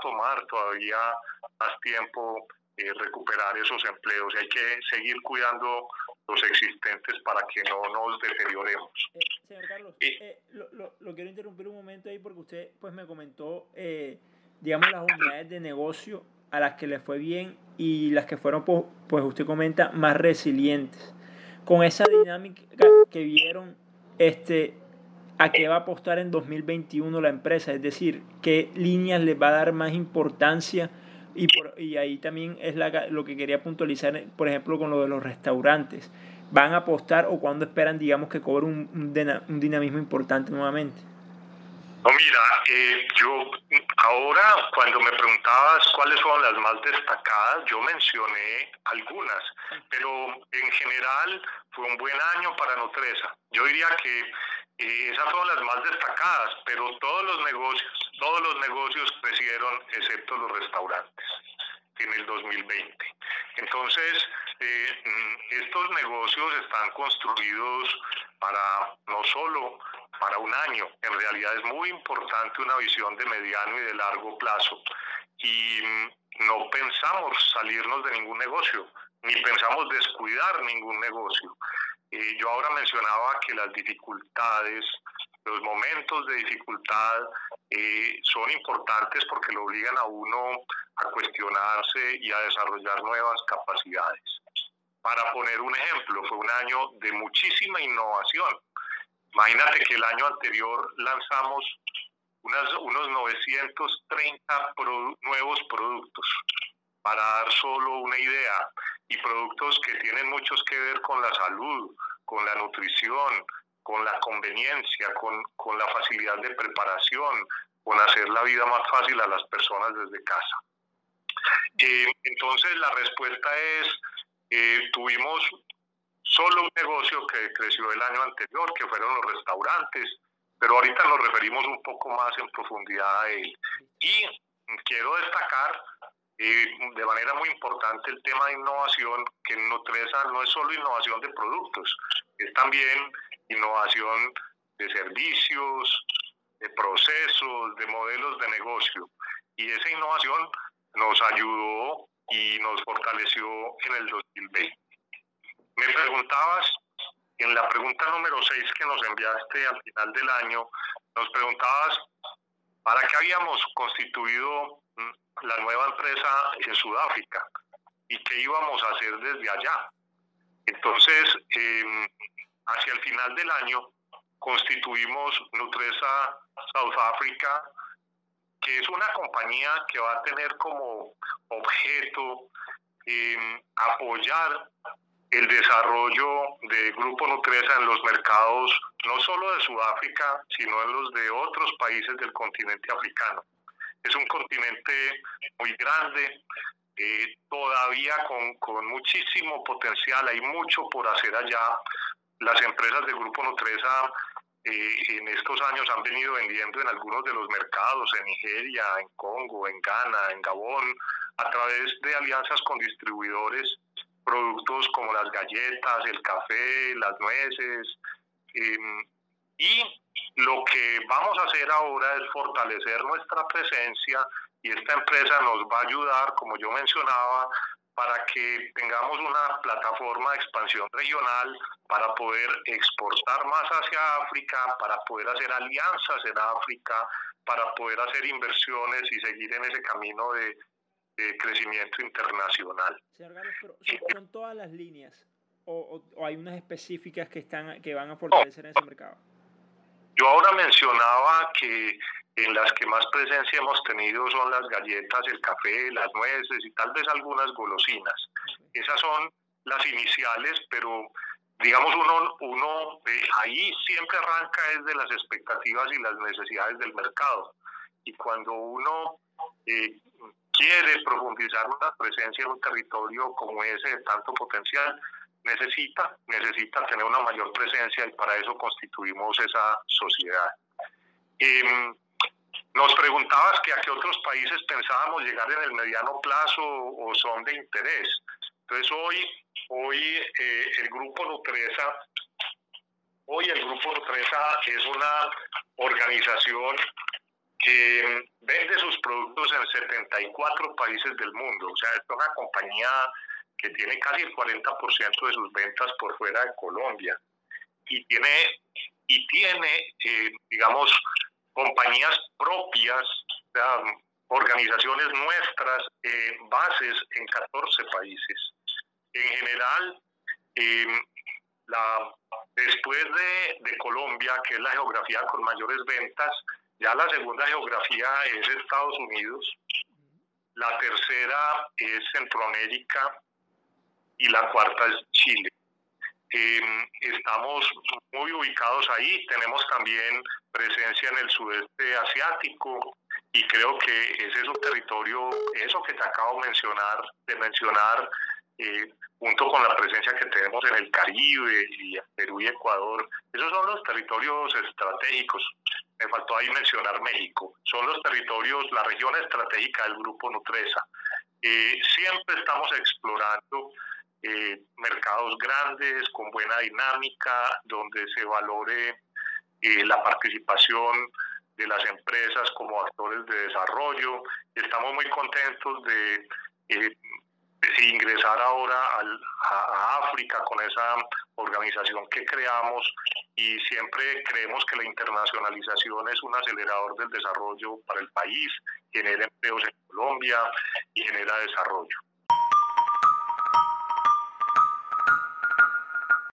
tomar todavía más tiempo eh, recuperar esos empleos y hay que seguir cuidando los existentes para que no nos deterioremos. Eh, señor Carlos, eh, lo, lo, quiero interrumpir un momento ahí porque usted pues me comentó, digamos, las unidades de negocio a las que le fue bien y las que fueron, pues, pues usted comenta, más resilientes. Con esa dinámica que vieron, este, ¿a qué va a apostar en 2021 la empresa? Es decir, ¿qué líneas le va a dar más importancia? Y, por, y ahí también es la, lo que quería puntualizar, por ejemplo, con lo de los restaurantes. ¿Van a apostar o cuándo esperan, digamos, que cobre un, un dinamismo importante nuevamente? No, mira, eh, yo ahora cuando me preguntabas cuáles fueron las más destacadas, yo mencioné algunas, pero en general fue un buen año para Nutresa. Yo diría que eh, esas fueron las más destacadas, pero todos los negocios, todos los negocios crecieron excepto los restaurantes en el 2020. Entonces, eh, mm, estos negocios están construidos para no solo para un año, en realidad es muy importante una visión de mediano y de largo plazo. Y mm, no pensamos salirnos de ningún negocio, ni pensamos descuidar ningún negocio. Yo ahora mencionaba que las dificultades, los momentos de dificultad eh, son importantes porque lo obligan a uno a cuestionarse y a desarrollar nuevas capacidades. Para poner un ejemplo, fue un año de muchísima innovación Imagínate que el año anterior lanzamos unas, unos 930 nuevos productos, para dar solo una idea, y productos que tienen muchos que ver con la salud, con la nutrición, con la conveniencia, con, con la facilidad de preparación, con hacer la vida más fácil a las personas desde casa. Eh, entonces la respuesta es, eh, tuvimos solo un negocio que creció el año anterior, que fueron los restaurantes, pero ahorita nos referimos un poco más en profundidad a él. Y quiero destacar eh, de manera muy importante el tema de innovación, que en Nutresa no es solo innovación de productos, es también innovación de servicios, de procesos, de modelos de negocio. Y esa innovación nos ayudó y nos fortaleció en el 2020. Me preguntabas, en la pregunta número 6 que nos enviaste al final del año, nos preguntabas para qué habíamos constituido la nueva empresa en Sudáfrica y qué íbamos a hacer desde allá. Entonces, em, hacia el final del año, constituimos Nutresa South Africa, que es una compañía que va a tener como objeto em, apoyar el desarrollo de Grupo Nutresa en los mercados no solo de Sudáfrica, sino en los de otros países del continente africano. Es un continente muy grande, eh, todavía con, con, muchísimo potencial, hay mucho por hacer allá. Las empresas del Grupo Nutresa eh, en estos años han venido vendiendo en algunos de los mercados, en Nigeria, en Congo, en Ghana, en Gabón, a través de alianzas con distribuidores productos como las galletas, el café, las nueces. Em, y lo que vamos a hacer ahora es fortalecer nuestra presencia y esta empresa nos va a ayudar, como yo mencionaba, para que tengamos una plataforma de expansión regional para poder exportar más hacia África, para poder hacer alianzas en África, para poder hacer inversiones y seguir en ese camino de crecimiento internacional. Señor pero ¿son, todas las líneas o, hay unas específicas que, están, que van a fortalecer en ese mercado? Yo ahora mencionaba que en las que más presencia hemos tenido son las galletas, el café, las nueces y tal vez algunas golosinas. Esas son las iniciales, pero digamos uno, uno eh, ahí siempre arranca desde las expectativas y las necesidades del mercado. Y cuando uno eh, quiere profundizar una presencia en un territorio como ese de tanto potencial, necesita, necesita tener una mayor presencia y para eso constituimos esa sociedad. Em, nos preguntabas que a qué otros países pensábamos llegar en el mediano plazo o son de interés. Entonces hoy, hoy eh, el grupo Nutresa, hoy el grupo Nutresa es una organización que vende sus productos en 74 países del mundo. O sea, es una compañía que tiene casi el 40% de sus ventas por fuera de Colombia. Y tiene, y tiene eh, digamos, compañías propias, organizaciones nuestras, eh, bases en 14 países. En general, eh, la, después de, de Colombia, que es la geografía con mayores ventas, ya la segunda geografía es Estados Unidos, la tercera es Centroamérica y la cuarta es Chile. Em, estamos muy ubicados ahí, tenemos también presencia en el sudeste asiático y creo que ese es un territorio, eso que te acabo de mencionar, de mencionar eh, junto con la presencia que tenemos en el Caribe y Perú y Ecuador, esos son los territorios estratégicos. Me faltó ahí mencionar México. Son los territorios, la región estratégica del grupo Nutresa. Eh, siempre estamos explorando eh, mercados grandes, con buena dinámica, donde se valore la participación de las empresas como actores de desarrollo. Estamos muy contentos de ingresar ahora a, África con esa organización que creamos y siempre creemos que la internacionalización es un acelerador del desarrollo para el país, genera empleos en Colombia y genera desarrollo.